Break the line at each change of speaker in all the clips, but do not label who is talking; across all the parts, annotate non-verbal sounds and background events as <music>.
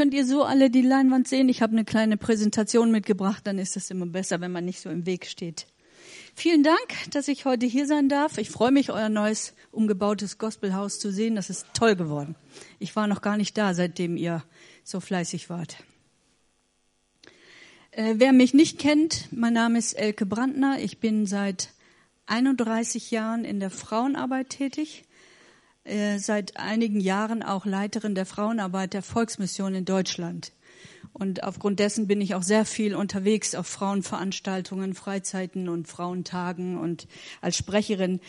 könnt ihr so alle die Leinwand sehen. Ich habe eine kleine Präsentation mitgebracht, dann ist es immer besser, wenn man nicht so im Weg steht. Vielen Dank, dass ich heute hier sein darf. Ich freue mich, euer neues umgebautes Gospelhaus zu sehen. Das ist toll geworden. Ich war noch gar nicht da, seitdem ihr so fleißig wart. Äh, wer mich nicht kennt, mein Name ist Elke Brandner. Ich bin seit 31 Jahren in der Frauenarbeit tätig. Äh, seit einigen Jahren auch Leiterin der Frauenarbeit der Volksmission in Deutschland. Und aufgrund dessen bin ich auch sehr viel unterwegs auf Frauenveranstaltungen, Freizeiten und Frauentagen und als Sprecherin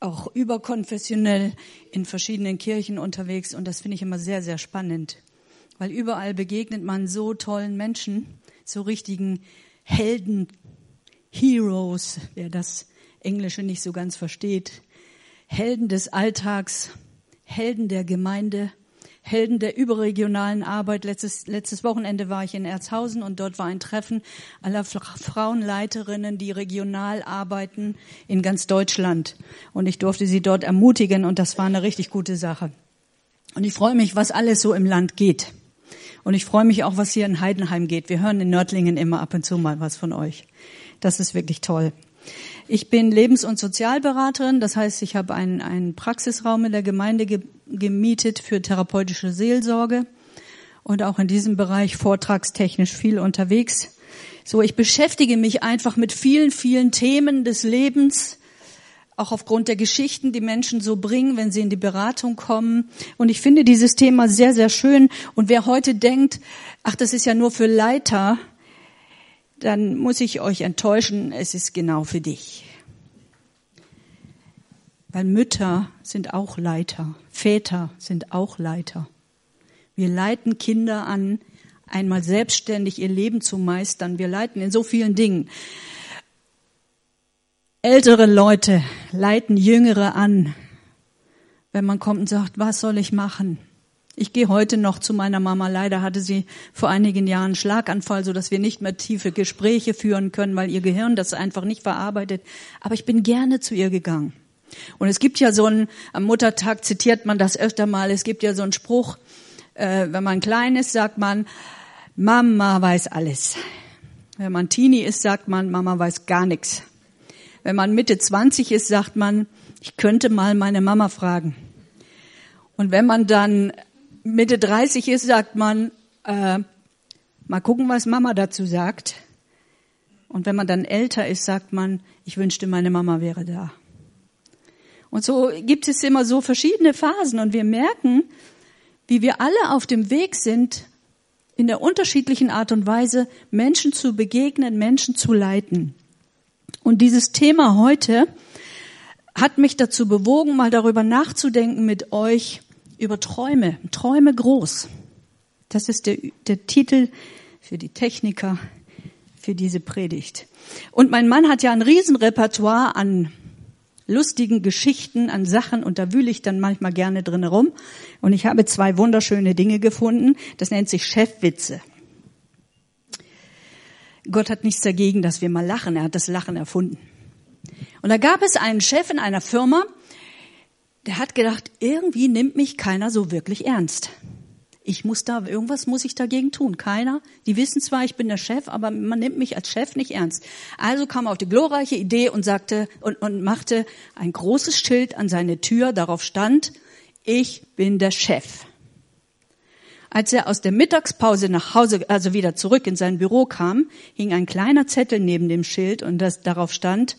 auch überkonfessionell in verschiedenen Kirchen unterwegs. Und das finde ich immer sehr, sehr spannend, weil überall begegnet man so tollen Menschen, so richtigen Helden, Heroes, wer das Englische nicht so ganz versteht, Helden des Alltags, Helden der Gemeinde, Helden der überregionalen Arbeit. Letztes, letztes Wochenende war ich in Erzhausen und dort war ein Treffen aller Frauenleiterinnen, die regional arbeiten in ganz Deutschland. Und ich durfte sie dort ermutigen und das war eine richtig gute Sache. Und ich freue mich, was alles so im Land geht. Und ich freue mich auch, was hier in Heidenheim geht. Wir hören in Nördlingen immer ab und zu mal was von euch. Das ist wirklich toll. Ich bin Lebens- und Sozialberaterin, das heißt, ich habe einen, einen Praxisraum in der Gemeinde ge gemietet für therapeutische Seelsorge und auch in diesem Bereich vortragstechnisch viel unterwegs. So, ich beschäftige mich einfach mit vielen, vielen Themen des Lebens, auch aufgrund der Geschichten, die Menschen so bringen, wenn sie in die Beratung kommen. Und ich finde dieses Thema sehr, sehr schön. Und wer heute denkt, ach, das ist ja nur für Leiter, dann muss ich euch enttäuschen, es ist genau für dich. Weil Mütter sind auch Leiter, Väter sind auch Leiter. Wir leiten Kinder an, einmal selbstständig ihr Leben zu meistern. Wir leiten in so vielen Dingen. Ältere Leute leiten Jüngere an, wenn man kommt und sagt, was soll ich machen? Ich gehe heute noch zu meiner Mama. Leider hatte sie vor einigen Jahren einen Schlaganfall, so dass wir nicht mehr tiefe Gespräche führen können, weil ihr Gehirn das einfach nicht verarbeitet. Aber ich bin gerne zu ihr gegangen. Und es gibt ja so ein, am Muttertag zitiert man das öfter mal, es gibt ja so einen Spruch, äh, wenn man klein ist, sagt man, Mama weiß alles. Wenn man Teenie ist, sagt man, Mama weiß gar nichts. Wenn man Mitte 20 ist, sagt man, ich könnte mal meine Mama fragen. Und wenn man dann Mitte 30 ist, sagt man, äh, mal gucken, was Mama dazu sagt. Und wenn man dann älter ist, sagt man, ich wünschte, meine Mama wäre da. Und so gibt es immer so verschiedene Phasen und wir merken, wie wir alle auf dem Weg sind, in der unterschiedlichen Art und Weise Menschen zu begegnen, Menschen zu leiten. Und dieses Thema heute hat mich dazu bewogen, mal darüber nachzudenken mit euch, über Träume, Träume groß. Das ist der, der Titel für die Techniker für diese Predigt. Und mein Mann hat ja ein Riesenrepertoire an lustigen Geschichten, an Sachen und da wühle ich dann manchmal gerne drin rum. Und ich habe zwei wunderschöne Dinge gefunden. Das nennt sich Chefwitze. Gott hat nichts dagegen, dass wir mal lachen. Er hat das Lachen erfunden. Und da gab es einen Chef in einer Firma, der hat gedacht, irgendwie nimmt mich keiner so wirklich ernst. Ich muss da, irgendwas muss ich dagegen tun. Keiner. Die wissen zwar, ich bin der Chef, aber man nimmt mich als Chef nicht ernst. Also kam er auf die glorreiche Idee und sagte und, und machte ein großes Schild an seine Tür. Darauf stand, ich bin der Chef. Als er aus der Mittagspause nach Hause, also wieder zurück in sein Büro kam, hing ein kleiner Zettel neben dem Schild und das, darauf stand,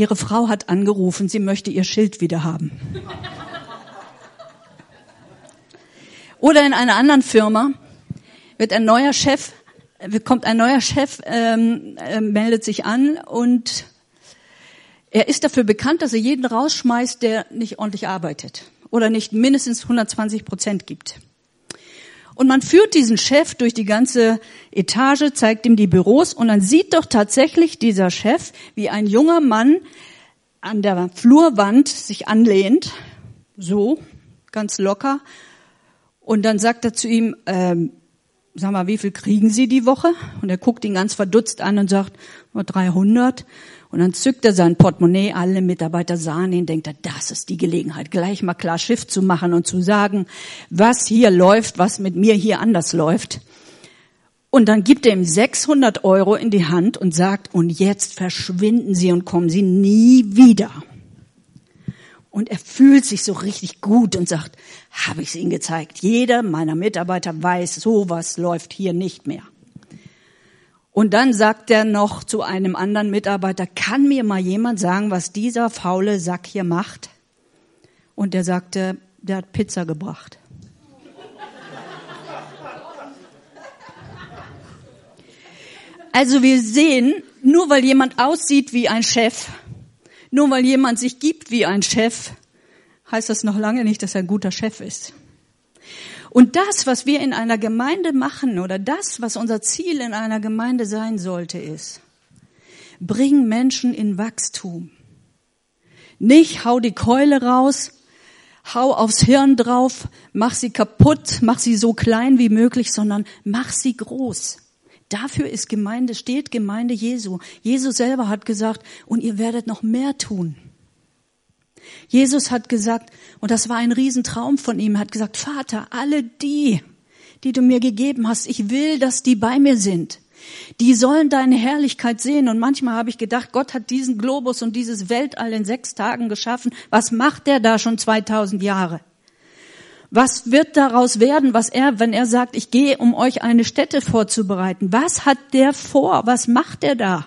Ihre Frau hat angerufen, sie möchte ihr Schild wieder haben. Oder in einer anderen Firma wird ein neuer Chef, kommt ein neuer Chef, ähm, äh, meldet sich an und er ist dafür bekannt, dass er jeden rausschmeißt, der nicht ordentlich arbeitet oder nicht mindestens 120 Prozent gibt. Und man führt diesen Chef durch die ganze Etage, zeigt ihm die Büros und dann sieht doch tatsächlich dieser Chef, wie ein junger Mann an der Flurwand sich anlehnt, so ganz locker. Und dann sagt er zu ihm, ähm, sag mal, wie viel kriegen Sie die Woche? Und er guckt ihn ganz verdutzt an und sagt, 300. Und dann zückt er sein Portemonnaie, alle Mitarbeiter sahen ihn, denkt er, das ist die Gelegenheit, gleich mal klar Schiff zu machen und zu sagen, was hier läuft, was mit mir hier anders läuft. Und dann gibt er ihm 600 Euro in die Hand und sagt, und jetzt verschwinden Sie und kommen Sie nie wieder. Und er fühlt sich so richtig gut und sagt, habe ich es Ihnen gezeigt. Jeder meiner Mitarbeiter weiß, sowas läuft hier nicht mehr. Und dann sagt er noch zu einem anderen Mitarbeiter, kann mir mal jemand sagen, was dieser faule Sack hier macht? Und der sagte, der hat Pizza gebracht. Also wir sehen, nur weil jemand aussieht wie ein Chef, nur weil jemand sich gibt wie ein Chef, heißt das noch lange nicht, dass er ein guter Chef ist. Und das, was wir in einer Gemeinde machen oder das, was unser Ziel in einer Gemeinde sein sollte, ist, bring Menschen in Wachstum. Nicht hau die Keule raus, hau aufs Hirn drauf, mach sie kaputt, mach sie so klein wie möglich, sondern mach sie groß. Dafür ist Gemeinde, steht Gemeinde Jesu. Jesus selber hat gesagt, und ihr werdet noch mehr tun. Jesus hat gesagt, und das war ein Riesentraum von ihm, hat gesagt, Vater, alle die, die du mir gegeben hast, ich will, dass die bei mir sind. Die sollen deine Herrlichkeit sehen. Und manchmal habe ich gedacht, Gott hat diesen Globus und dieses Weltall in sechs Tagen geschaffen. Was macht der da schon 2000 Jahre? Was wird daraus werden, was er, wenn er sagt, ich gehe, um euch eine Stätte vorzubereiten? Was hat der vor? Was macht er da?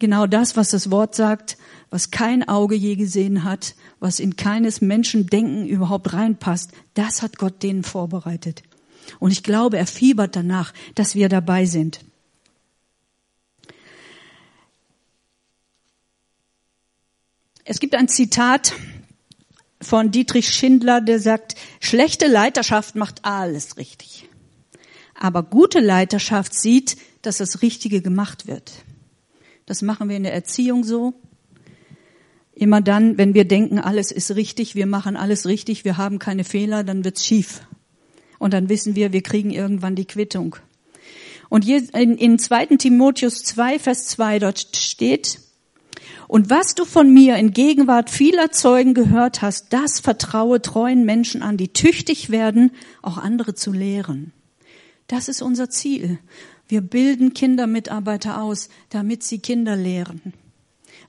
Genau das, was das Wort sagt, was kein Auge je gesehen hat, was in keines Menschen Denken überhaupt reinpasst, das hat Gott denen vorbereitet. Und ich glaube, er fiebert danach, dass wir dabei sind. Es gibt ein Zitat von Dietrich Schindler, der sagt, schlechte Leiterschaft macht alles richtig. Aber gute Leiterschaft sieht, dass das Richtige gemacht wird. Das machen wir in der Erziehung so. Immer dann, wenn wir denken, alles ist richtig, wir machen alles richtig, wir haben keine Fehler, dann wird's schief. Und dann wissen wir, wir kriegen irgendwann die Quittung. Und in, in 2. Timotheus 2, Vers 2 dort steht, und was du von mir in Gegenwart vieler Zeugen gehört hast, das vertraue treuen Menschen an, die tüchtig werden, auch andere zu lehren. Das ist unser Ziel. Wir bilden Kindermitarbeiter aus, damit sie Kinder lehren.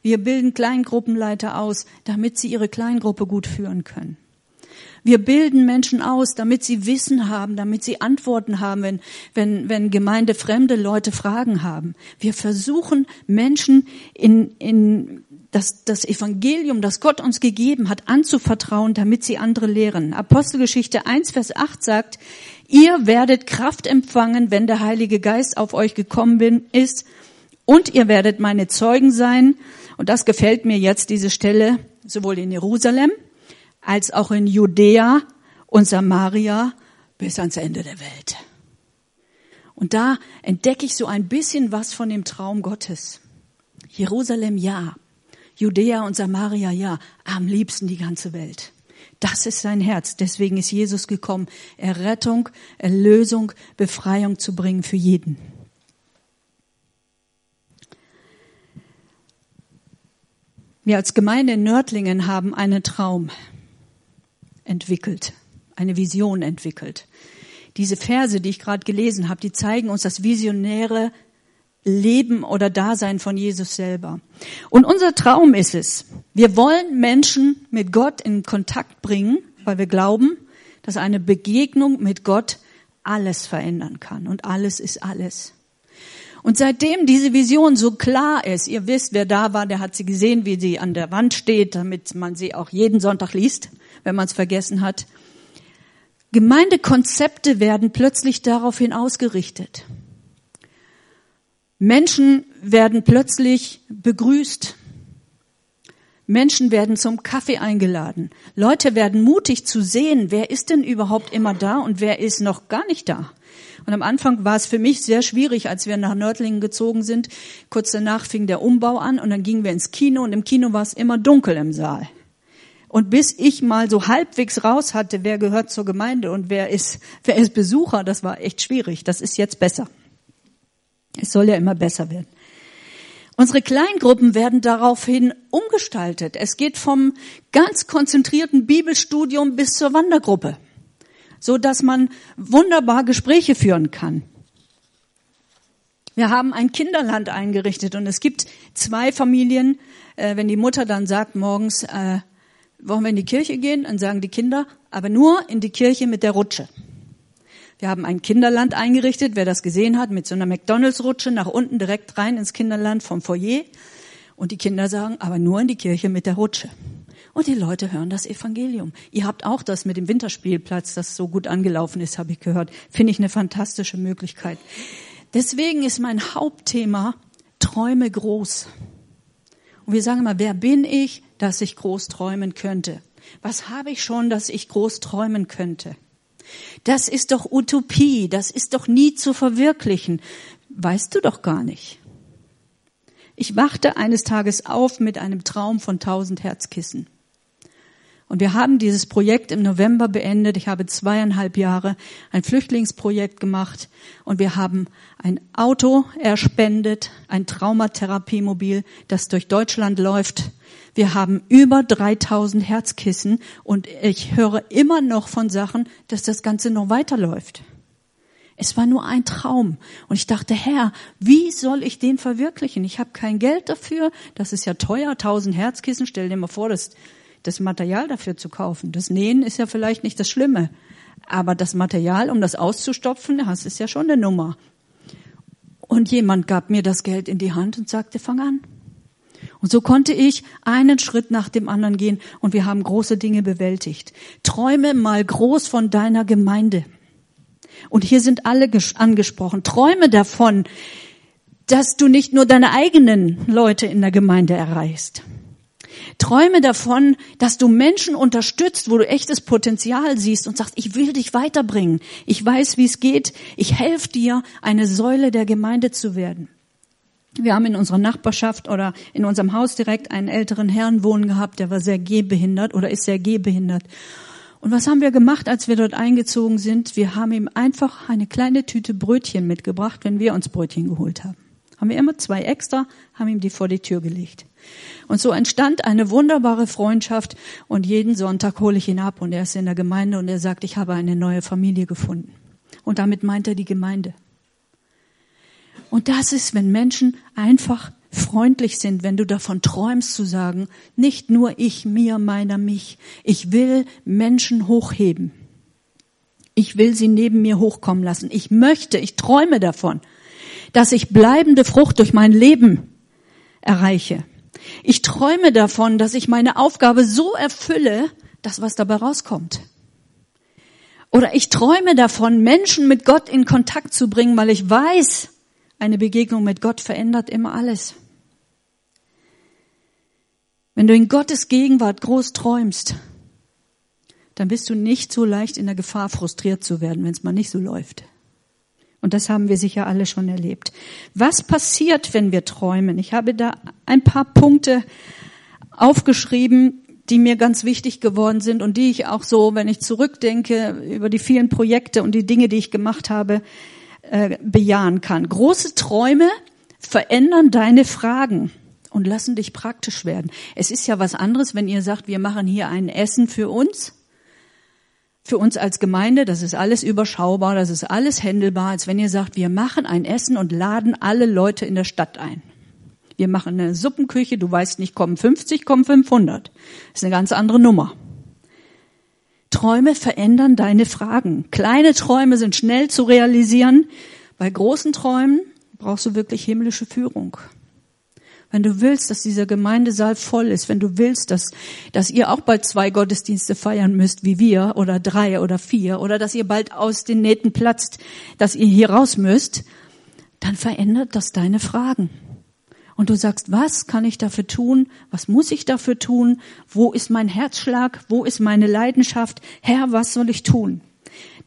Wir bilden Kleingruppenleiter aus, damit sie ihre Kleingruppe gut führen können. Wir bilden Menschen aus, damit sie Wissen haben, damit sie Antworten haben, wenn, wenn, wenn gemeindefremde Leute Fragen haben. Wir versuchen Menschen in, in das, das Evangelium, das Gott uns gegeben hat, anzuvertrauen, damit sie andere lehren. Apostelgeschichte 1, Vers 8 sagt, ihr werdet Kraft empfangen, wenn der Heilige Geist auf euch gekommen ist, und ihr werdet meine Zeugen sein. Und das gefällt mir jetzt, diese Stelle, sowohl in Jerusalem als auch in Judäa und Samaria bis ans Ende der Welt. Und da entdecke ich so ein bisschen was von dem Traum Gottes. Jerusalem ja, Judäa und Samaria ja, am liebsten die ganze Welt. Das ist sein Herz. Deswegen ist Jesus gekommen, Errettung, Erlösung, Befreiung zu bringen für jeden. Wir als Gemeinde in Nördlingen haben einen Traum entwickelt, eine Vision entwickelt. Diese Verse, die ich gerade gelesen habe, die zeigen uns das visionäre Leben oder Dasein von Jesus selber. Und unser Traum ist es, wir wollen Menschen mit Gott in Kontakt bringen, weil wir glauben, dass eine Begegnung mit Gott alles verändern kann. Und alles ist alles. Und seitdem diese Vision so klar ist, ihr wisst, wer da war, der hat sie gesehen, wie sie an der Wand steht, damit man sie auch jeden Sonntag liest, wenn man es vergessen hat. Gemeindekonzepte werden plötzlich daraufhin ausgerichtet. Menschen werden plötzlich begrüßt. Menschen werden zum Kaffee eingeladen. Leute werden mutig zu sehen, wer ist denn überhaupt immer da und wer ist noch gar nicht da. Und am Anfang war es für mich sehr schwierig, als wir nach Nördlingen gezogen sind. Kurz danach fing der Umbau an und dann gingen wir ins Kino und im Kino war es immer dunkel im Saal. Und bis ich mal so halbwegs raus hatte, wer gehört zur Gemeinde und wer ist, wer ist Besucher, das war echt schwierig. Das ist jetzt besser. Es soll ja immer besser werden. Unsere Kleingruppen werden daraufhin umgestaltet. Es geht vom ganz konzentrierten Bibelstudium bis zur Wandergruppe, so dass man wunderbar Gespräche führen kann. Wir haben ein Kinderland eingerichtet und es gibt zwei Familien. Äh, wenn die Mutter dann sagt morgens, äh, wollen wir in die Kirche gehen, dann sagen die Kinder, aber nur in die Kirche mit der Rutsche. Wir haben ein Kinderland eingerichtet, wer das gesehen hat, mit so einer McDonalds-Rutsche nach unten direkt rein ins Kinderland vom Foyer. Und die Kinder sagen, aber nur in die Kirche mit der Rutsche. Und die Leute hören das Evangelium. Ihr habt auch das mit dem Winterspielplatz, das so gut angelaufen ist, habe ich gehört. Finde ich eine fantastische Möglichkeit. Deswegen ist mein Hauptthema Träume groß. Und wir sagen immer, wer bin ich, dass ich groß träumen könnte? Was habe ich schon, dass ich groß träumen könnte? Das ist doch Utopie, das ist doch nie zu verwirklichen. Weißt du doch gar nicht. Ich wachte eines Tages auf mit einem Traum von tausend Herzkissen. Und wir haben dieses Projekt im November beendet. Ich habe zweieinhalb Jahre ein Flüchtlingsprojekt gemacht und wir haben ein Auto erspendet, ein Traumatherapiemobil, das durch Deutschland läuft wir haben über 3000 Herzkissen und ich höre immer noch von Sachen, dass das Ganze noch weiterläuft. Es war nur ein Traum. Und ich dachte, Herr, wie soll ich den verwirklichen? Ich habe kein Geld dafür. Das ist ja teuer, 1000 Herzkissen. Stell dir mal vor, das, das Material dafür zu kaufen. Das Nähen ist ja vielleicht nicht das Schlimme. Aber das Material, um das auszustopfen, das ist ja schon eine Nummer. Und jemand gab mir das Geld in die Hand und sagte, fang an. Und so konnte ich einen Schritt nach dem anderen gehen und wir haben große Dinge bewältigt. Träume mal groß von deiner Gemeinde. Und hier sind alle angesprochen. Träume davon, dass du nicht nur deine eigenen Leute in der Gemeinde erreichst. Träume davon, dass du Menschen unterstützt, wo du echtes Potenzial siehst und sagst, ich will dich weiterbringen. Ich weiß, wie es geht. Ich helfe dir, eine Säule der Gemeinde zu werden. Wir haben in unserer Nachbarschaft oder in unserem Haus direkt einen älteren Herrn wohnen gehabt, der war sehr gehbehindert oder ist sehr gehbehindert. Und was haben wir gemacht, als wir dort eingezogen sind? Wir haben ihm einfach eine kleine Tüte Brötchen mitgebracht, wenn wir uns Brötchen geholt haben. Haben wir immer zwei extra, haben ihm die vor die Tür gelegt. Und so entstand eine wunderbare Freundschaft und jeden Sonntag hole ich ihn ab und er ist in der Gemeinde und er sagt, ich habe eine neue Familie gefunden. Und damit meint er die Gemeinde. Und das ist, wenn Menschen einfach freundlich sind, wenn du davon träumst zu sagen, nicht nur ich, mir, meiner, mich. Ich will Menschen hochheben. Ich will sie neben mir hochkommen lassen. Ich möchte, ich träume davon, dass ich bleibende Frucht durch mein Leben erreiche. Ich träume davon, dass ich meine Aufgabe so erfülle, dass was dabei rauskommt. Oder ich träume davon, Menschen mit Gott in Kontakt zu bringen, weil ich weiß, eine Begegnung mit Gott verändert immer alles. Wenn du in Gottes Gegenwart groß träumst, dann bist du nicht so leicht in der Gefahr, frustriert zu werden, wenn es mal nicht so läuft. Und das haben wir sicher alle schon erlebt. Was passiert, wenn wir träumen? Ich habe da ein paar Punkte aufgeschrieben, die mir ganz wichtig geworden sind und die ich auch so, wenn ich zurückdenke über die vielen Projekte und die Dinge, die ich gemacht habe, äh, bejahen kann. Große Träume verändern deine Fragen und lassen dich praktisch werden. Es ist ja was anderes, wenn ihr sagt, wir machen hier ein Essen für uns, für uns als Gemeinde, das ist alles überschaubar, das ist alles händelbar, als wenn ihr sagt, wir machen ein Essen und laden alle Leute in der Stadt ein. Wir machen eine Suppenküche, du weißt nicht, kommen 50, kommen 500. Das ist eine ganz andere Nummer. Träume verändern deine Fragen. Kleine Träume sind schnell zu realisieren. Bei großen Träumen brauchst du wirklich himmlische Führung. Wenn du willst, dass dieser Gemeindesaal voll ist, wenn du willst, dass, dass ihr auch bald zwei Gottesdienste feiern müsst, wie wir, oder drei oder vier, oder dass ihr bald aus den Nähten platzt, dass ihr hier raus müsst, dann verändert das deine Fragen und du sagst, was kann ich dafür tun? Was muss ich dafür tun? Wo ist mein Herzschlag? Wo ist meine Leidenschaft? Herr, was soll ich tun?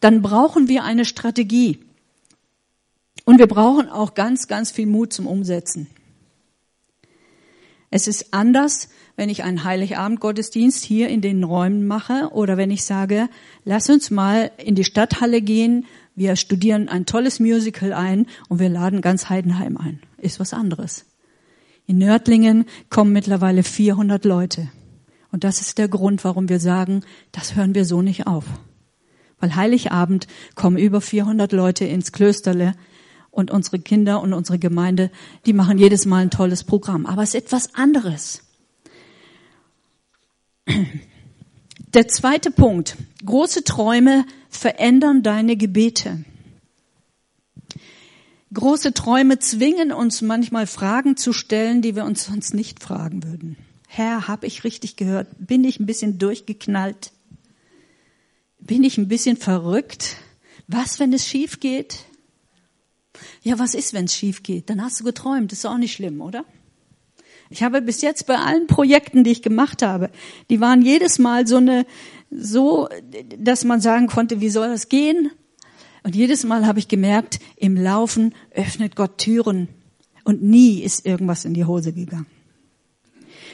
Dann brauchen wir eine Strategie. Und wir brauchen auch ganz, ganz viel Mut zum Umsetzen. Es ist anders, wenn ich einen Heiligabend-Gottesdienst hier in den Räumen mache oder wenn ich sage, lass uns mal in die Stadthalle gehen, wir studieren ein tolles Musical ein und wir laden ganz Heidenheim ein. Ist was anderes. In Nördlingen kommen mittlerweile 400 Leute. Und das ist der Grund, warum wir sagen, das hören wir so nicht auf. Weil Heiligabend kommen über 400 Leute ins Klösterle und unsere Kinder und unsere Gemeinde, die machen jedes Mal ein tolles Programm. Aber es ist etwas anderes. Der zweite Punkt. Große Träume verändern deine Gebete. Große Träume zwingen uns manchmal Fragen zu stellen, die wir uns sonst nicht fragen würden. Herr, habe ich richtig gehört? Bin ich ein bisschen durchgeknallt? Bin ich ein bisschen verrückt? Was, wenn es schief geht? Ja, was ist, wenn es schief geht? Dann hast du geträumt. Das ist auch nicht schlimm, oder? Ich habe bis jetzt bei allen Projekten, die ich gemacht habe, die waren jedes Mal so eine, so, dass man sagen konnte, wie soll das gehen? Und jedes Mal habe ich gemerkt, im Laufen öffnet Gott Türen und nie ist irgendwas in die Hose gegangen.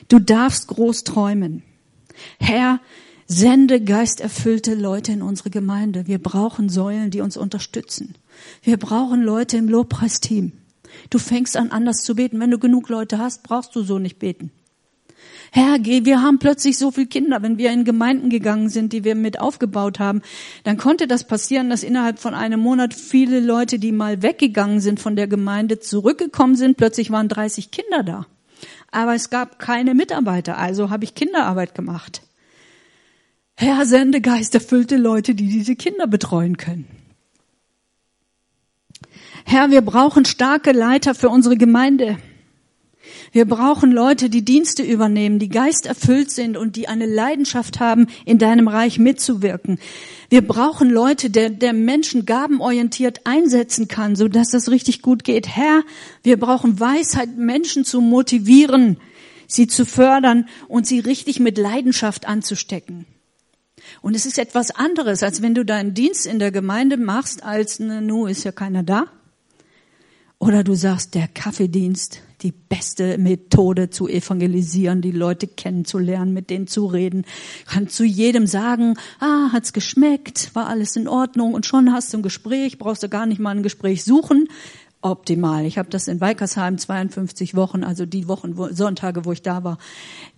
Du darfst groß träumen. Herr, sende geisterfüllte Leute in unsere Gemeinde. Wir brauchen Säulen, die uns unterstützen. Wir brauchen Leute im Lobpreisteam. Du fängst an, anders zu beten. Wenn du genug Leute hast, brauchst du so nicht beten. Herr, wir haben plötzlich so viele Kinder. Wenn wir in Gemeinden gegangen sind, die wir mit aufgebaut haben, dann konnte das passieren, dass innerhalb von einem Monat viele Leute, die mal weggegangen sind von der Gemeinde, zurückgekommen sind. Plötzlich waren 30 Kinder da. Aber es gab keine Mitarbeiter, also habe ich Kinderarbeit gemacht. Herr, sende geisterfüllte Leute, die diese Kinder betreuen können. Herr, wir brauchen starke Leiter für unsere Gemeinde. Wir brauchen Leute, die Dienste übernehmen, die geisterfüllt sind und die eine Leidenschaft haben, in deinem Reich mitzuwirken. Wir brauchen Leute, der, der Menschen gabenorientiert einsetzen kann, so dass das richtig gut geht. Herr, wir brauchen Weisheit, Menschen zu motivieren, sie zu fördern und sie richtig mit Leidenschaft anzustecken. Und es ist etwas anderes, als wenn du deinen Dienst in der Gemeinde machst, als, ne, nu ist ja keiner da oder du sagst, der Kaffeedienst, die beste Methode zu evangelisieren, die Leute kennenzulernen, mit denen zu reden. Kann zu jedem sagen, ah, hat's geschmeckt, war alles in Ordnung und schon hast du ein Gespräch, brauchst du gar nicht mal ein Gespräch suchen. Optimal. Ich habe das in Weikersheim 52 Wochen, also die Wochen, wo, Sonntage, wo ich da war.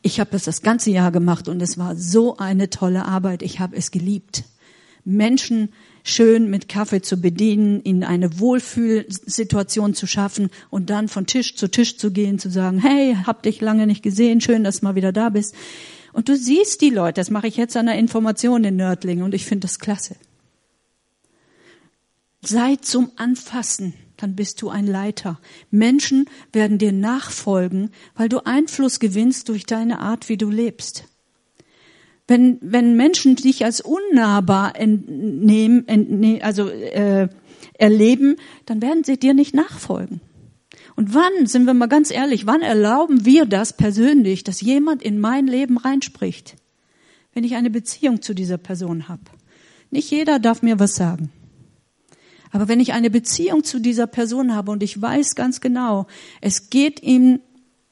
Ich habe das das ganze Jahr gemacht und es war so eine tolle Arbeit. Ich habe es geliebt. Menschen schön mit Kaffee zu bedienen, ihnen eine Wohlfühlsituation zu schaffen und dann von Tisch zu Tisch zu gehen, zu sagen, hey, hab dich lange nicht gesehen, schön, dass du mal wieder da bist. Und du siehst die Leute, das mache ich jetzt an der Information in Nördlingen und ich finde das klasse. Sei zum Anfassen, dann bist du ein Leiter. Menschen werden dir nachfolgen, weil du Einfluss gewinnst durch deine Art, wie du lebst. Wenn, wenn Menschen dich als unnahbar entnehmen, entnehmen also äh, erleben, dann werden sie dir nicht nachfolgen. Und wann, sind wir mal ganz ehrlich, wann erlauben wir das persönlich, dass jemand in mein Leben reinspricht? Wenn ich eine Beziehung zu dieser Person habe. Nicht jeder darf mir was sagen. Aber wenn ich eine Beziehung zu dieser Person habe und ich weiß ganz genau, es geht ihm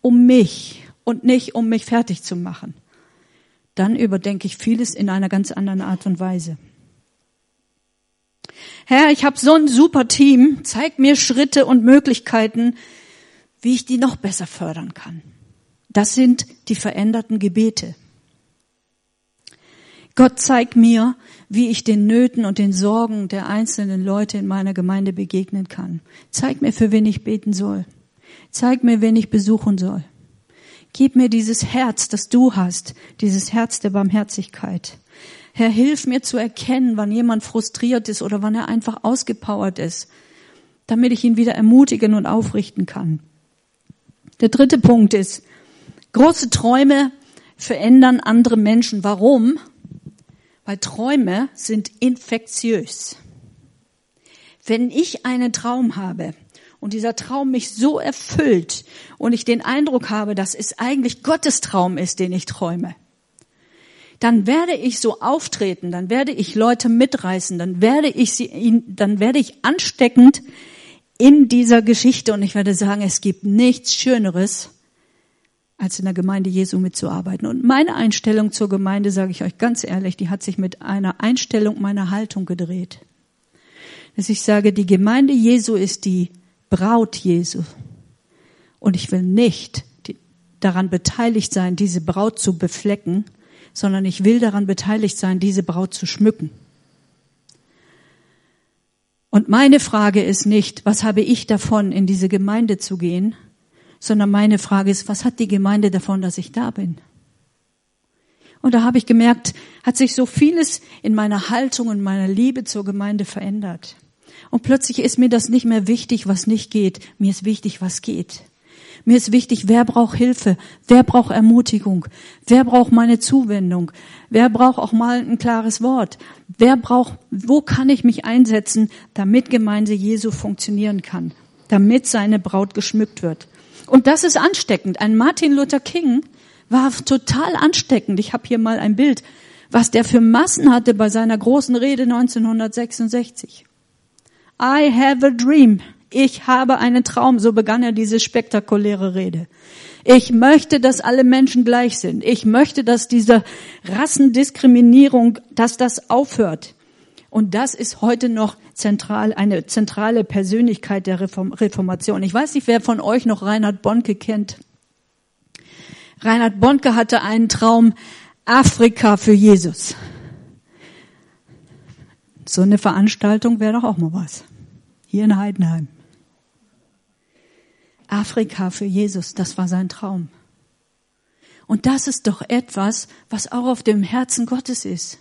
um mich und nicht um mich fertig zu machen, dann überdenke ich vieles in einer ganz anderen Art und Weise. Herr, ich habe so ein super Team, zeig mir Schritte und Möglichkeiten, wie ich die noch besser fördern kann. Das sind die veränderten Gebete. Gott zeigt mir, wie ich den Nöten und den Sorgen der einzelnen Leute in meiner Gemeinde begegnen kann. Zeig mir, für wen ich beten soll. Zeig mir, wen ich besuchen soll. Gib mir dieses Herz, das du hast, dieses Herz der Barmherzigkeit. Herr, hilf mir zu erkennen, wann jemand frustriert ist oder wann er einfach ausgepowert ist, damit ich ihn wieder ermutigen und aufrichten kann. Der dritte Punkt ist, große Träume verändern andere Menschen. Warum? Weil Träume sind infektiös. Wenn ich einen Traum habe, und dieser Traum mich so erfüllt und ich den Eindruck habe, dass es eigentlich Gottes Traum ist, den ich träume, dann werde ich so auftreten, dann werde ich Leute mitreißen, dann werde ich sie, dann werde ich ansteckend in dieser Geschichte und ich werde sagen, es gibt nichts Schöneres, als in der Gemeinde Jesu mitzuarbeiten. Und meine Einstellung zur Gemeinde, sage ich euch ganz ehrlich, die hat sich mit einer Einstellung meiner Haltung gedreht. Dass ich sage, die Gemeinde Jesu ist die Braut Jesu. Und ich will nicht daran beteiligt sein, diese Braut zu beflecken, sondern ich will daran beteiligt sein, diese Braut zu schmücken. Und meine Frage ist nicht, was habe ich davon, in diese Gemeinde zu gehen, sondern meine Frage ist, was hat die Gemeinde davon, dass ich da bin? Und da habe ich gemerkt, hat sich so vieles in meiner Haltung und meiner Liebe zur Gemeinde verändert. Und plötzlich ist mir das nicht mehr wichtig, was nicht geht. Mir ist wichtig, was geht. Mir ist wichtig, wer braucht Hilfe, wer braucht Ermutigung, wer braucht meine Zuwendung, wer braucht auch mal ein klares Wort, wer braucht, wo kann ich mich einsetzen, damit Gemeinde Jesu funktionieren kann, damit seine Braut geschmückt wird. Und das ist ansteckend. Ein Martin Luther King war total ansteckend. Ich habe hier mal ein Bild, was der für Massen hatte bei seiner großen Rede 1966. I have a dream. Ich habe einen Traum, so begann er diese spektakuläre Rede. Ich möchte, dass alle Menschen gleich sind. Ich möchte, dass diese Rassendiskriminierung, dass das aufhört. Und das ist heute noch zentral, eine zentrale Persönlichkeit der Reformation. Ich weiß nicht, wer von euch noch Reinhard Bonke kennt. Reinhard Bonke hatte einen Traum, Afrika für Jesus. So eine Veranstaltung wäre doch auch mal was. Hier in Heidenheim. Afrika für Jesus, das war sein Traum. Und das ist doch etwas, was auch auf dem Herzen Gottes ist.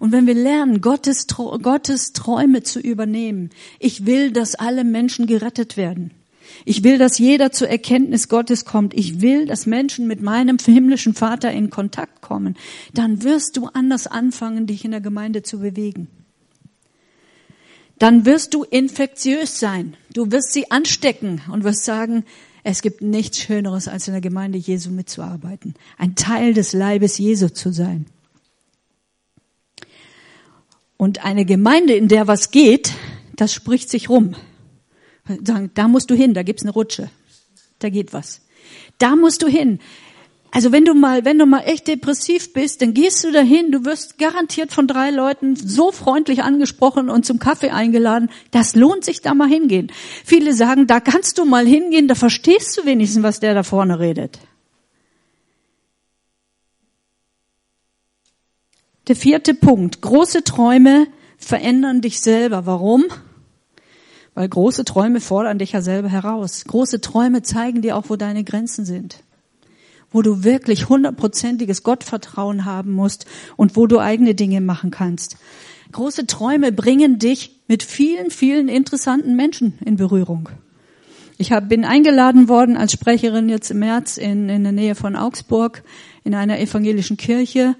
Und wenn wir lernen, Gottes, Gottes Träume zu übernehmen, ich will, dass alle Menschen gerettet werden. Ich will, dass jeder zur Erkenntnis Gottes kommt. Ich will, dass Menschen mit meinem himmlischen Vater in Kontakt kommen. Dann wirst du anders anfangen, dich in der Gemeinde zu bewegen dann wirst du infektiös sein. Du wirst sie anstecken und wirst sagen, es gibt nichts Schöneres, als in der Gemeinde Jesu mitzuarbeiten. Ein Teil des Leibes Jesu zu sein. Und eine Gemeinde, in der was geht, das spricht sich rum. Sagen, da musst du hin, da gibt's eine Rutsche. Da geht was. Da musst du hin. Also wenn du mal, wenn du mal echt depressiv bist, dann gehst du dahin, du wirst garantiert von drei Leuten so freundlich angesprochen und zum Kaffee eingeladen. Das lohnt sich da mal hingehen. Viele sagen, da kannst du mal hingehen, da verstehst du wenigstens, was der da vorne redet. Der vierte Punkt. Große Träume verändern dich selber. Warum? Weil große Träume fordern dich ja selber heraus. Große Träume zeigen dir auch, wo deine Grenzen sind wo du wirklich hundertprozentiges Gottvertrauen haben musst und wo du eigene Dinge machen kannst. Große Träume bringen dich mit vielen, vielen interessanten Menschen in Berührung. Ich hab, bin eingeladen worden als Sprecherin jetzt im März in, in der Nähe von Augsburg in einer evangelischen Kirche,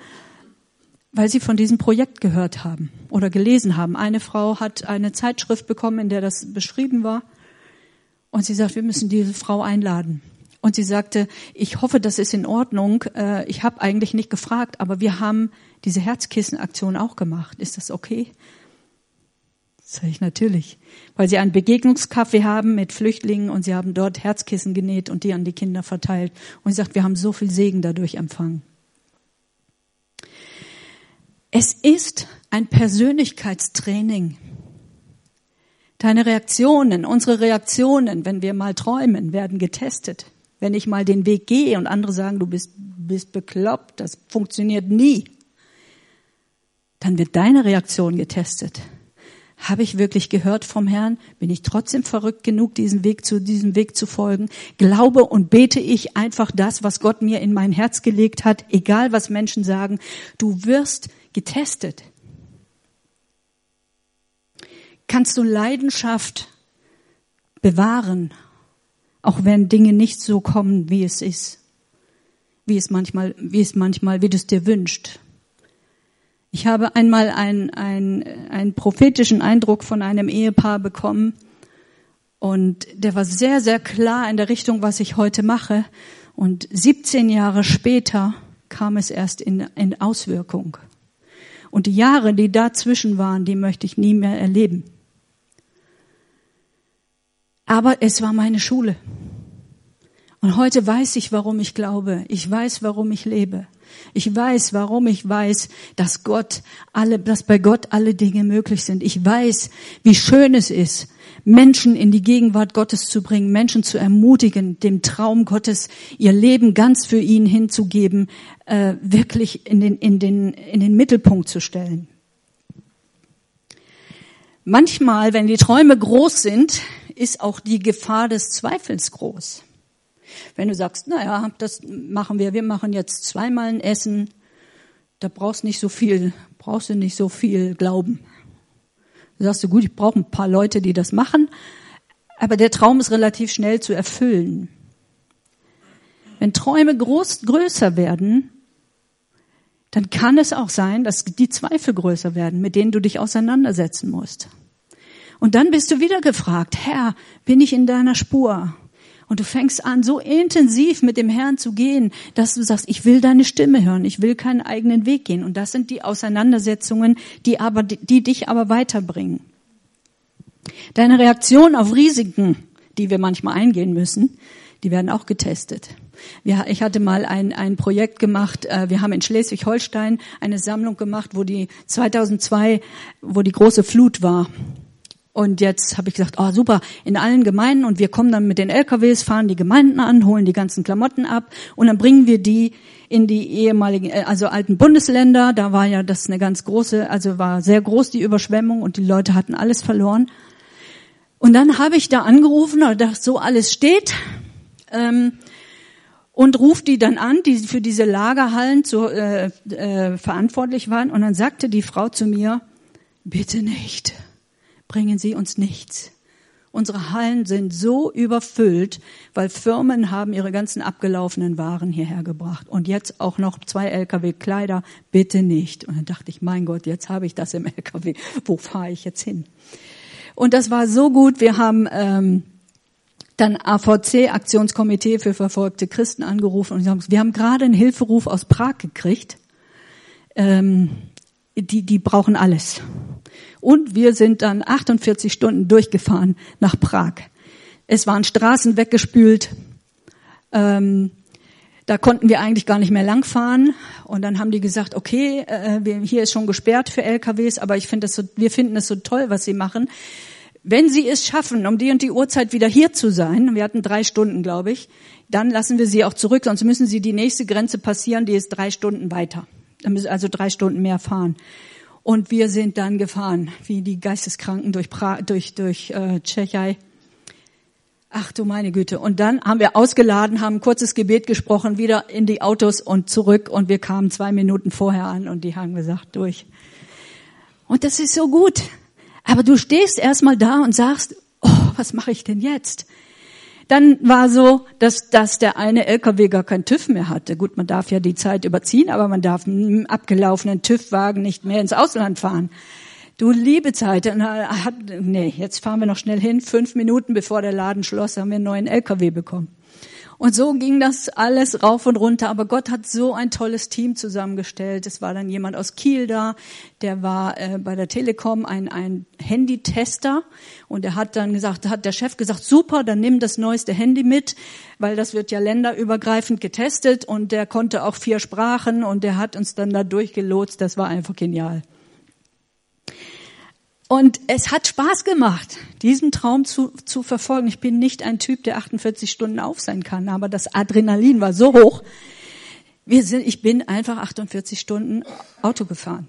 weil sie von diesem Projekt gehört haben oder gelesen haben. Eine Frau hat eine Zeitschrift bekommen, in der das beschrieben war. Und sie sagt, wir müssen diese Frau einladen. Und sie sagte, ich hoffe, das ist in Ordnung. Äh, ich habe eigentlich nicht gefragt, aber wir haben diese Herzkissenaktion auch gemacht. Ist das okay? Sag ich natürlich. Weil sie einen Begegnungskaffee haben mit Flüchtlingen und sie haben dort Herzkissen genäht und die an die Kinder verteilt. Und sie sagt, wir haben so viel Segen dadurch empfangen. Es ist ein Persönlichkeitstraining. Deine Reaktionen, unsere Reaktionen, wenn wir mal träumen, werden getestet wenn ich mal den Weg gehe und andere sagen, du bist, bist bekloppt, das funktioniert nie, dann wird deine Reaktion getestet. Habe ich wirklich gehört vom Herrn? Bin ich trotzdem verrückt genug, diesen Weg zu, diesem Weg zu folgen? Glaube und bete ich einfach das, was Gott mir in mein Herz gelegt hat, egal was Menschen sagen. Du wirst getestet. Kannst du Leidenschaft bewahren auch wenn Dinge nicht so kommen, wie es ist. Wie es manchmal, wie es manchmal, wie du es dir wünscht. Ich habe einmal einen, einen, einen prophetischen Eindruck von einem Ehepaar bekommen und der war sehr, sehr klar in der Richtung, was ich heute mache. Und 17 Jahre später kam es erst in, in Auswirkung. Und die Jahre, die dazwischen waren, die möchte ich nie mehr erleben. Aber es war meine Schule. Und heute weiß ich, warum ich glaube. Ich weiß, warum ich lebe. Ich weiß, warum ich weiß, dass Gott alle, dass bei Gott alle Dinge möglich sind. Ich weiß, wie schön es ist, Menschen in die Gegenwart Gottes zu bringen, Menschen zu ermutigen, dem Traum Gottes ihr Leben ganz für ihn hinzugeben, äh, wirklich in den, in, den, in den Mittelpunkt zu stellen. Manchmal, wenn die Träume groß sind, ist auch die Gefahr des Zweifels groß. Wenn du sagst, naja, das machen wir, wir machen jetzt zweimal ein Essen, da brauchst nicht so viel, brauchst du nicht so viel Glauben. Da sagst du, gut, ich brauche ein paar Leute, die das machen, aber der Traum ist relativ schnell zu erfüllen. Wenn Träume groß, größer werden, dann kann es auch sein, dass die Zweifel größer werden, mit denen du dich auseinandersetzen musst. Und dann bist du wieder gefragt, Herr, bin ich in deiner Spur? Und du fängst an, so intensiv mit dem Herrn zu gehen, dass du sagst, ich will deine Stimme hören, ich will keinen eigenen Weg gehen. Und das sind die Auseinandersetzungen, die aber, die dich aber weiterbringen. Deine Reaktion auf Risiken, die wir manchmal eingehen müssen, die werden auch getestet. ich hatte mal ein, ein Projekt gemacht. Äh, wir haben in Schleswig-Holstein eine Sammlung gemacht, wo die 2002, wo die große Flut war. Und jetzt habe ich gesagt, oh super, in allen Gemeinden und wir kommen dann mit den LKWs, fahren die Gemeinden an, holen die ganzen Klamotten ab und dann bringen wir die in die ehemaligen, äh, also alten Bundesländer. Da war ja das eine ganz große, also war sehr groß die Überschwemmung und die Leute hatten alles verloren. Und dann habe ich da angerufen, dass so alles steht ähm, und ruft die dann an, die für diese Lagerhallen zu, äh, äh, verantwortlich waren. Und dann sagte die Frau zu mir, bitte nicht bringen sie uns nichts. Unsere Hallen sind so überfüllt, weil Firmen haben ihre ganzen abgelaufenen Waren hierher gebracht. Und jetzt auch noch zwei LKW Kleider, bitte nicht. Und dann dachte ich, mein Gott, jetzt habe ich das im LKW. Wo fahre ich jetzt hin? Und das war so gut. Wir haben ähm, dann AVC, Aktionskomitee für verfolgte Christen, angerufen und gesagt, wir haben gerade einen Hilferuf aus Prag gekriegt. Ähm, die, die brauchen alles. Und wir sind dann 48 Stunden durchgefahren nach Prag. Es waren Straßen weggespült. Ähm, da konnten wir eigentlich gar nicht mehr langfahren. Und dann haben die gesagt, okay, äh, wir, hier ist schon gesperrt für LKWs, aber ich finde das so, wir finden es so toll, was sie machen. Wenn sie es schaffen, um die und die Uhrzeit wieder hier zu sein, wir hatten drei Stunden, glaube ich, dann lassen wir sie auch zurück, sonst müssen sie die nächste Grenze passieren, die ist drei Stunden weiter. Dann müssen also drei Stunden mehr fahren. Und wir sind dann gefahren, wie die Geisteskranken durch, pra durch, durch äh, Tschechei. Ach du meine Güte. Und dann haben wir ausgeladen, haben ein kurzes Gebet gesprochen, wieder in die Autos und zurück. Und wir kamen zwei Minuten vorher an und die haben gesagt, durch. Und das ist so gut. Aber du stehst erstmal da und sagst, oh, was mache ich denn jetzt? Dann war so, dass, dass der eine LKW gar kein TÜV mehr hatte. Gut, man darf ja die Zeit überziehen, aber man darf mit einem abgelaufenen TÜV-Wagen nicht mehr ins Ausland fahren. Du liebe Zeit, nee, jetzt fahren wir noch schnell hin. Fünf Minuten bevor der Laden schloss, haben wir einen neuen LKW bekommen. Und so ging das alles rauf und runter. Aber Gott hat so ein tolles Team zusammengestellt. Es war dann jemand aus Kiel da, der war äh, bei der Telekom ein, ein Handytester. Und er hat dann gesagt, hat der Chef gesagt, super, dann nimm das neueste Handy mit, weil das wird ja länderübergreifend getestet. Und der konnte auch vier Sprachen und der hat uns dann da durchgelotst. Das war einfach genial. Und es hat Spaß gemacht, diesen Traum zu, zu verfolgen. Ich bin nicht ein Typ, der 48 Stunden auf sein kann, aber das Adrenalin war so hoch. Wir sind, ich bin einfach 48 Stunden Auto gefahren.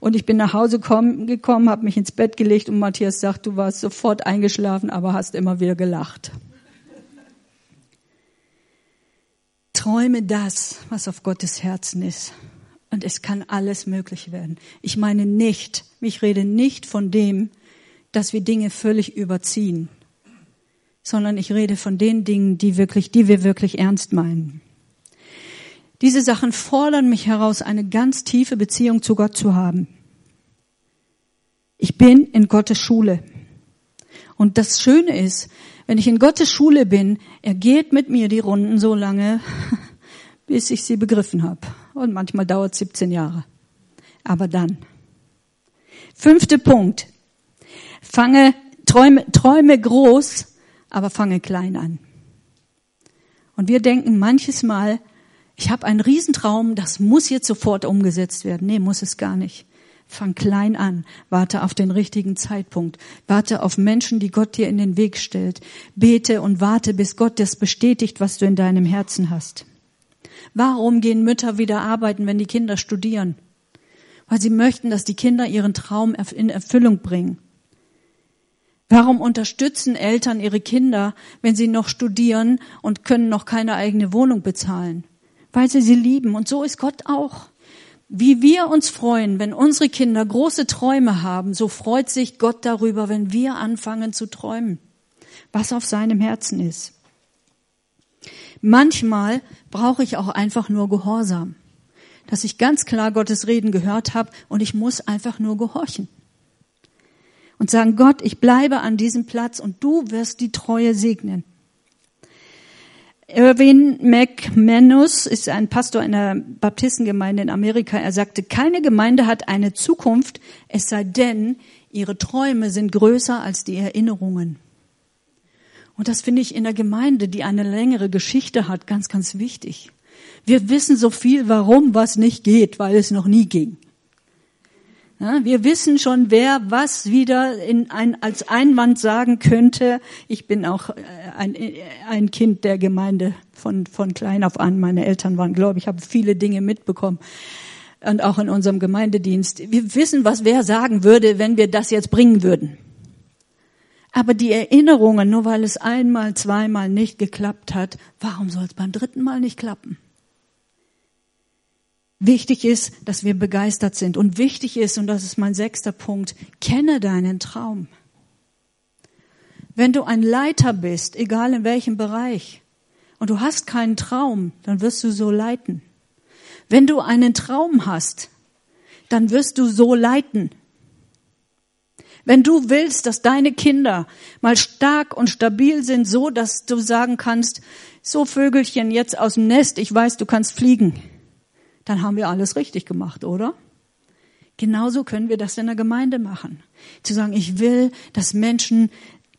Und ich bin nach Hause komm, gekommen, habe mich ins Bett gelegt und Matthias sagt, du warst sofort eingeschlafen, aber hast immer wieder gelacht. Träume das, was auf Gottes Herzen ist. Und es kann alles möglich werden. Ich meine nicht, ich rede nicht von dem, dass wir Dinge völlig überziehen, sondern ich rede von den Dingen, die wirklich, die wir wirklich ernst meinen. Diese Sachen fordern mich heraus, eine ganz tiefe Beziehung zu Gott zu haben. Ich bin in Gottes Schule. Und das Schöne ist, wenn ich in Gottes Schule bin, er geht mit mir die Runden so lange, <laughs> bis ich sie begriffen habe. Und manchmal dauert 17 Jahre. Aber dann. Fünfter Punkt. Fange, träume, träume groß, aber fange klein an. Und wir denken manches Mal, ich habe einen Riesentraum, das muss jetzt sofort umgesetzt werden. Nee, muss es gar nicht. Fang klein an, warte auf den richtigen Zeitpunkt, warte auf Menschen, die Gott dir in den Weg stellt, bete und warte, bis Gott das bestätigt, was du in deinem Herzen hast. Warum gehen Mütter wieder arbeiten, wenn die Kinder studieren? Weil sie möchten, dass die Kinder ihren Traum in Erfüllung bringen. Warum unterstützen Eltern ihre Kinder, wenn sie noch studieren und können noch keine eigene Wohnung bezahlen? Weil sie sie lieben. Und so ist Gott auch. Wie wir uns freuen, wenn unsere Kinder große Träume haben, so freut sich Gott darüber, wenn wir anfangen zu träumen, was auf seinem Herzen ist. Manchmal brauche ich auch einfach nur Gehorsam, dass ich ganz klar Gottes Reden gehört habe und ich muss einfach nur gehorchen und sagen, Gott, ich bleibe an diesem Platz und du wirst die Treue segnen. Irwin McManus ist ein Pastor einer Baptistengemeinde in Amerika. Er sagte, keine Gemeinde hat eine Zukunft, es sei denn, ihre Träume sind größer als die Erinnerungen. Und das finde ich in der Gemeinde, die eine längere Geschichte hat, ganz, ganz wichtig. Wir wissen so viel, warum was nicht geht, weil es noch nie ging. Ja, wir wissen schon, wer was wieder in ein, als Einwand sagen könnte. Ich bin auch äh, ein, ein Kind der Gemeinde von, von klein auf an. Meine Eltern waren glaube ich, habe viele Dinge mitbekommen. Und auch in unserem Gemeindedienst. Wir wissen, was wer sagen würde, wenn wir das jetzt bringen würden. Aber die Erinnerungen, nur weil es einmal, zweimal nicht geklappt hat, warum soll es beim dritten Mal nicht klappen? Wichtig ist, dass wir begeistert sind. Und wichtig ist, und das ist mein sechster Punkt, kenne deinen Traum. Wenn du ein Leiter bist, egal in welchem Bereich, und du hast keinen Traum, dann wirst du so leiten. Wenn du einen Traum hast, dann wirst du so leiten. Wenn du willst, dass deine Kinder mal stark und stabil sind, so dass du sagen kannst, so Vögelchen jetzt aus dem Nest, ich weiß, du kannst fliegen dann haben wir alles richtig gemacht, oder? Genauso können wir das in der Gemeinde machen. Zu sagen, ich will, dass Menschen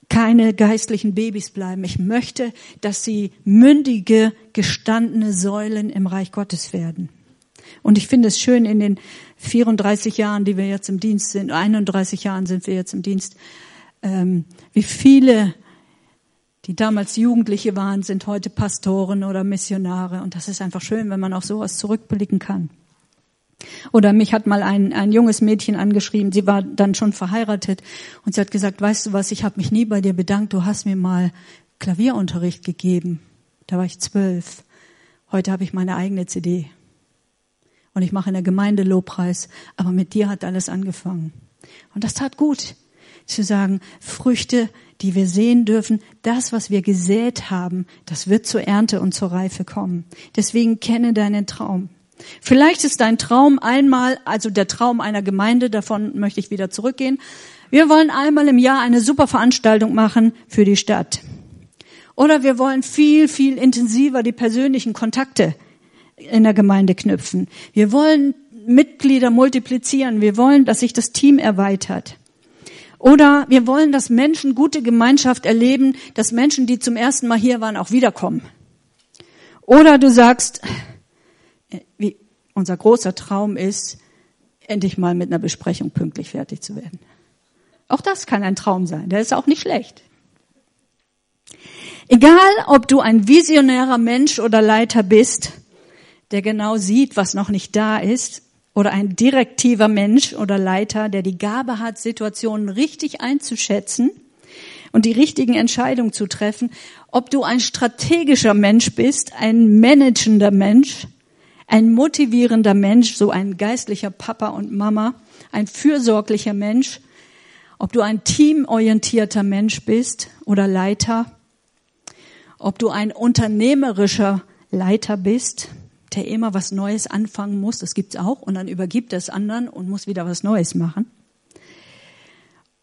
keine geistlichen Babys bleiben. Ich möchte, dass sie mündige, gestandene Säulen im Reich Gottes werden. Und ich finde es schön, in den 34 Jahren, die wir jetzt im Dienst sind, 31 Jahren sind wir jetzt im Dienst, ähm, wie viele die damals Jugendliche waren, sind heute Pastoren oder Missionare. Und das ist einfach schön, wenn man auf sowas zurückblicken kann. Oder mich hat mal ein, ein junges Mädchen angeschrieben, sie war dann schon verheiratet und sie hat gesagt, weißt du was, ich habe mich nie bei dir bedankt, du hast mir mal Klavierunterricht gegeben. Da war ich zwölf. Heute habe ich meine eigene CD. Und ich mache in der Gemeinde Lobpreis, aber mit dir hat alles angefangen. Und das tat gut, zu sagen, Früchte die wir sehen dürfen, das, was wir gesät haben, das wird zur Ernte und zur Reife kommen. Deswegen kenne deinen Traum. Vielleicht ist dein Traum einmal, also der Traum einer Gemeinde, davon möchte ich wieder zurückgehen. Wir wollen einmal im Jahr eine super Veranstaltung machen für die Stadt. Oder wir wollen viel, viel intensiver die persönlichen Kontakte in der Gemeinde knüpfen. Wir wollen Mitglieder multiplizieren. Wir wollen, dass sich das Team erweitert. Oder wir wollen, dass Menschen gute Gemeinschaft erleben, dass Menschen, die zum ersten Mal hier waren, auch wiederkommen. Oder du sagst, äh, wie unser großer Traum ist, endlich mal mit einer Besprechung pünktlich fertig zu werden. Auch das kann ein Traum sein. Der ist auch nicht schlecht. Egal, ob du ein visionärer Mensch oder Leiter bist, der genau sieht, was noch nicht da ist, oder ein direktiver Mensch oder Leiter, der die Gabe hat, Situationen richtig einzuschätzen und die richtigen Entscheidungen zu treffen, ob du ein strategischer Mensch bist, ein managender Mensch, ein motivierender Mensch, so ein geistlicher Papa und Mama, ein fürsorglicher Mensch, ob du ein teamorientierter Mensch bist oder Leiter, ob du ein unternehmerischer Leiter bist, der immer was Neues anfangen muss, das gibt's auch, und dann übergibt er es anderen und muss wieder was Neues machen.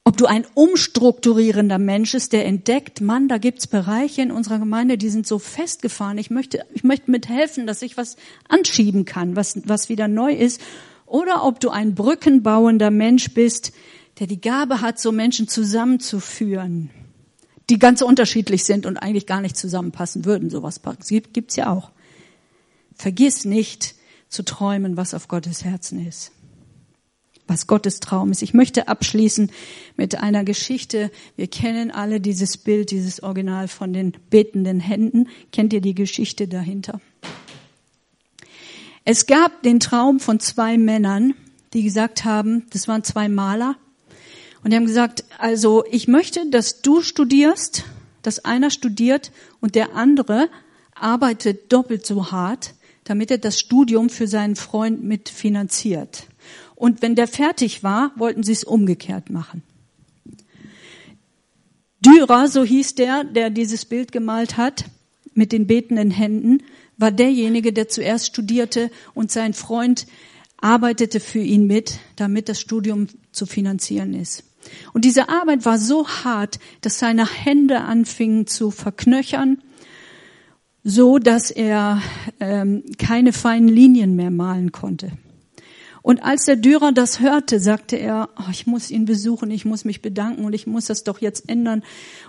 Ob du ein umstrukturierender Mensch bist, der entdeckt, Mann, da gibt's Bereiche in unserer Gemeinde, die sind so festgefahren. Ich möchte, ich möchte mithelfen, dass ich was anschieben kann, was, was wieder neu ist. Oder ob du ein brückenbauender Mensch bist, der die Gabe hat, so Menschen zusammenzuführen, die ganz unterschiedlich sind und eigentlich gar nicht zusammenpassen würden. Sowas gibt's ja auch. Vergiss nicht zu träumen, was auf Gottes Herzen ist. Was Gottes Traum ist. Ich möchte abschließen mit einer Geschichte. Wir kennen alle dieses Bild, dieses Original von den betenden Händen. Kennt ihr die Geschichte dahinter? Es gab den Traum von zwei Männern, die gesagt haben, das waren zwei Maler, und die haben gesagt, also ich möchte, dass du studierst, dass einer studiert und der andere arbeitet doppelt so hart, damit er das Studium für seinen Freund mitfinanziert. Und wenn der fertig war, wollten sie es umgekehrt machen. Dürer, so hieß der, der dieses Bild gemalt hat, mit den betenden Händen, war derjenige, der zuerst studierte und sein Freund arbeitete für ihn mit, damit das Studium zu finanzieren ist. Und diese Arbeit war so hart, dass seine Hände anfingen zu verknöchern, so dass er ähm, keine feinen Linien mehr malen konnte. Und als der Dürer das hörte, sagte er, oh, ich muss ihn besuchen, ich muss mich bedanken und ich muss das doch jetzt ändern.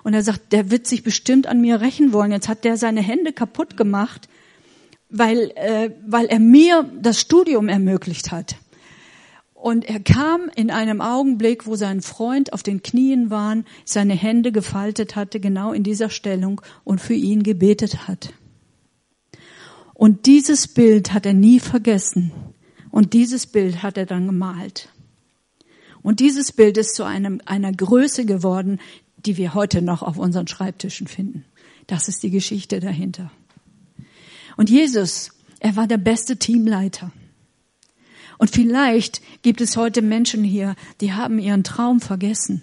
Und er sagt, der wird sich bestimmt an mir rächen wollen. Jetzt hat der seine Hände kaputt gemacht, weil, äh, weil er mir das Studium ermöglicht hat. Und er kam in einem Augenblick, wo sein Freund auf den Knien war, seine Hände gefaltet hatte, genau in dieser Stellung und für ihn gebetet hat. Und dieses Bild hat er nie vergessen. Und dieses Bild hat er dann gemalt. Und dieses Bild ist zu einem, einer Größe geworden, die wir heute noch auf unseren Schreibtischen finden. Das ist die Geschichte dahinter. Und Jesus, er war der beste Teamleiter. Und vielleicht gibt es heute Menschen hier, die haben ihren Traum vergessen.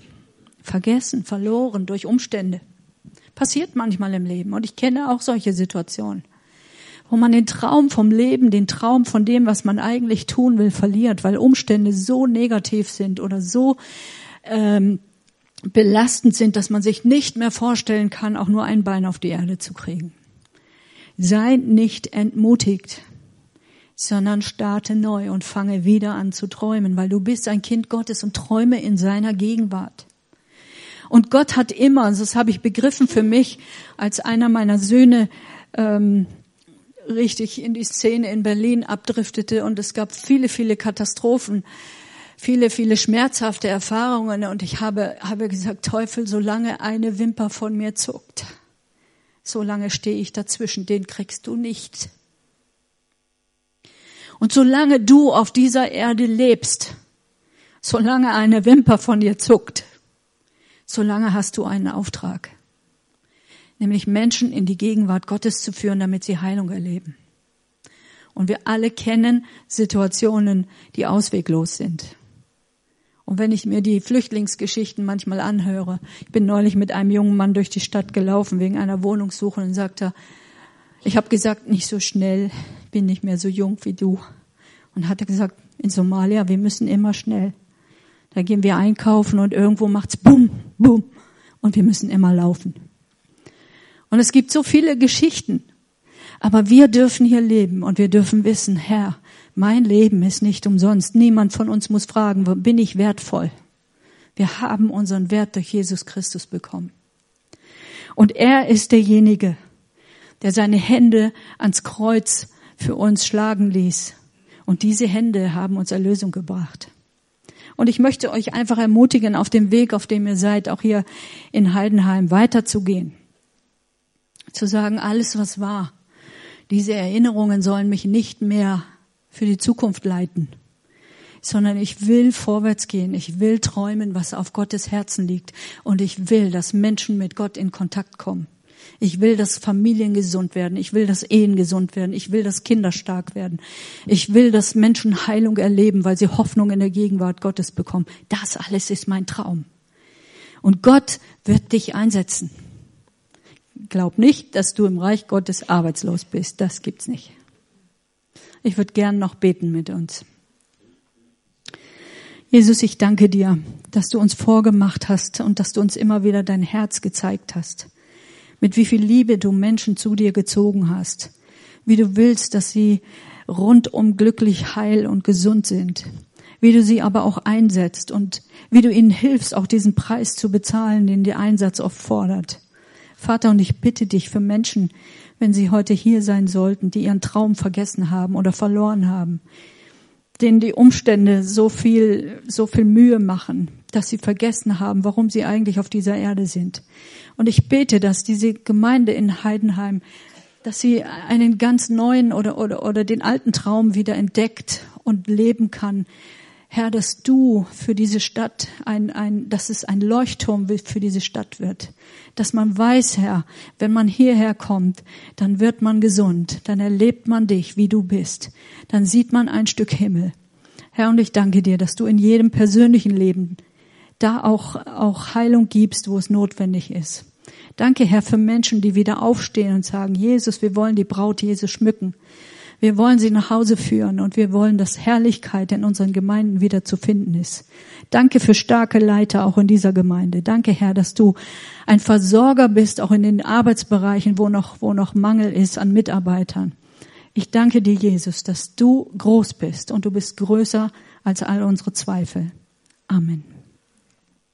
Vergessen, verloren durch Umstände. Passiert manchmal im Leben. Und ich kenne auch solche Situationen, wo man den Traum vom Leben, den Traum von dem, was man eigentlich tun will, verliert, weil Umstände so negativ sind oder so ähm, belastend sind, dass man sich nicht mehr vorstellen kann, auch nur ein Bein auf die Erde zu kriegen. Sei nicht entmutigt sondern starte neu und fange wieder an zu träumen, weil du bist ein Kind Gottes und träume in seiner Gegenwart. Und Gott hat immer, das habe ich begriffen für mich, als einer meiner Söhne ähm, richtig in die Szene in Berlin abdriftete und es gab viele, viele Katastrophen, viele, viele schmerzhafte Erfahrungen und ich habe, habe gesagt, Teufel, solange eine Wimper von mir zuckt, solange stehe ich dazwischen, den kriegst du nicht. Und solange du auf dieser Erde lebst, solange eine Wimper von dir zuckt, solange hast du einen Auftrag, nämlich Menschen in die Gegenwart Gottes zu führen, damit sie Heilung erleben. Und wir alle kennen Situationen, die ausweglos sind. Und wenn ich mir die Flüchtlingsgeschichten manchmal anhöre, ich bin neulich mit einem jungen Mann durch die Stadt gelaufen wegen einer Wohnungssuche und sagte, ich habe gesagt, nicht so schnell, bin nicht mehr so jung wie du. Und hat er gesagt, in Somalia, wir müssen immer schnell. Da gehen wir einkaufen und irgendwo macht's bum, bum. Und wir müssen immer laufen. Und es gibt so viele Geschichten. Aber wir dürfen hier leben und wir dürfen wissen, Herr, mein Leben ist nicht umsonst. Niemand von uns muss fragen, bin ich wertvoll? Wir haben unseren Wert durch Jesus Christus bekommen. Und er ist derjenige, der seine Hände ans Kreuz für uns schlagen ließ. Und diese Hände haben uns Erlösung gebracht. Und ich möchte euch einfach ermutigen, auf dem Weg, auf dem ihr seid, auch hier in Heidenheim weiterzugehen. Zu sagen, alles was war, diese Erinnerungen sollen mich nicht mehr für die Zukunft leiten, sondern ich will vorwärts gehen. Ich will träumen, was auf Gottes Herzen liegt. Und ich will, dass Menschen mit Gott in Kontakt kommen. Ich will, dass Familien gesund werden. Ich will, dass Ehen gesund werden. Ich will, dass Kinder stark werden. Ich will, dass Menschen Heilung erleben, weil sie Hoffnung in der Gegenwart Gottes bekommen. Das alles ist mein Traum. Und Gott wird dich einsetzen. Glaub nicht, dass du im Reich Gottes arbeitslos bist. Das gibt's nicht. Ich würde gern noch beten mit uns. Jesus, ich danke dir, dass du uns vorgemacht hast und dass du uns immer wieder dein Herz gezeigt hast mit wie viel Liebe du Menschen zu dir gezogen hast, wie du willst, dass sie rundum glücklich, heil und gesund sind, wie du sie aber auch einsetzt und wie du ihnen hilfst, auch diesen Preis zu bezahlen, den der Einsatz oft fordert. Vater, und ich bitte dich für Menschen, wenn sie heute hier sein sollten, die ihren Traum vergessen haben oder verloren haben, denen die Umstände so viel, so viel Mühe machen, dass sie vergessen haben, warum sie eigentlich auf dieser Erde sind. Und ich bete, dass diese Gemeinde in Heidenheim, dass sie einen ganz neuen oder, oder, oder den alten Traum wieder entdeckt und leben kann. Herr, dass du für diese Stadt ein, ein, dass es ein Leuchtturm für diese Stadt wird. Dass man weiß, Herr, wenn man hierher kommt, dann wird man gesund, dann erlebt man dich, wie du bist. Dann sieht man ein Stück Himmel. Herr, und ich danke dir, dass du in jedem persönlichen Leben da auch, auch Heilung gibst, wo es notwendig ist. Danke, Herr, für Menschen, die wieder aufstehen und sagen, Jesus, wir wollen die Braut Jesus schmücken. Wir wollen sie nach Hause führen und wir wollen, dass Herrlichkeit in unseren Gemeinden wieder zu finden ist. Danke für starke Leiter auch in dieser Gemeinde. Danke, Herr, dass du ein Versorger bist, auch in den Arbeitsbereichen, wo noch, wo noch Mangel ist an Mitarbeitern. Ich danke dir, Jesus, dass du groß bist und du bist größer als all unsere Zweifel. Amen.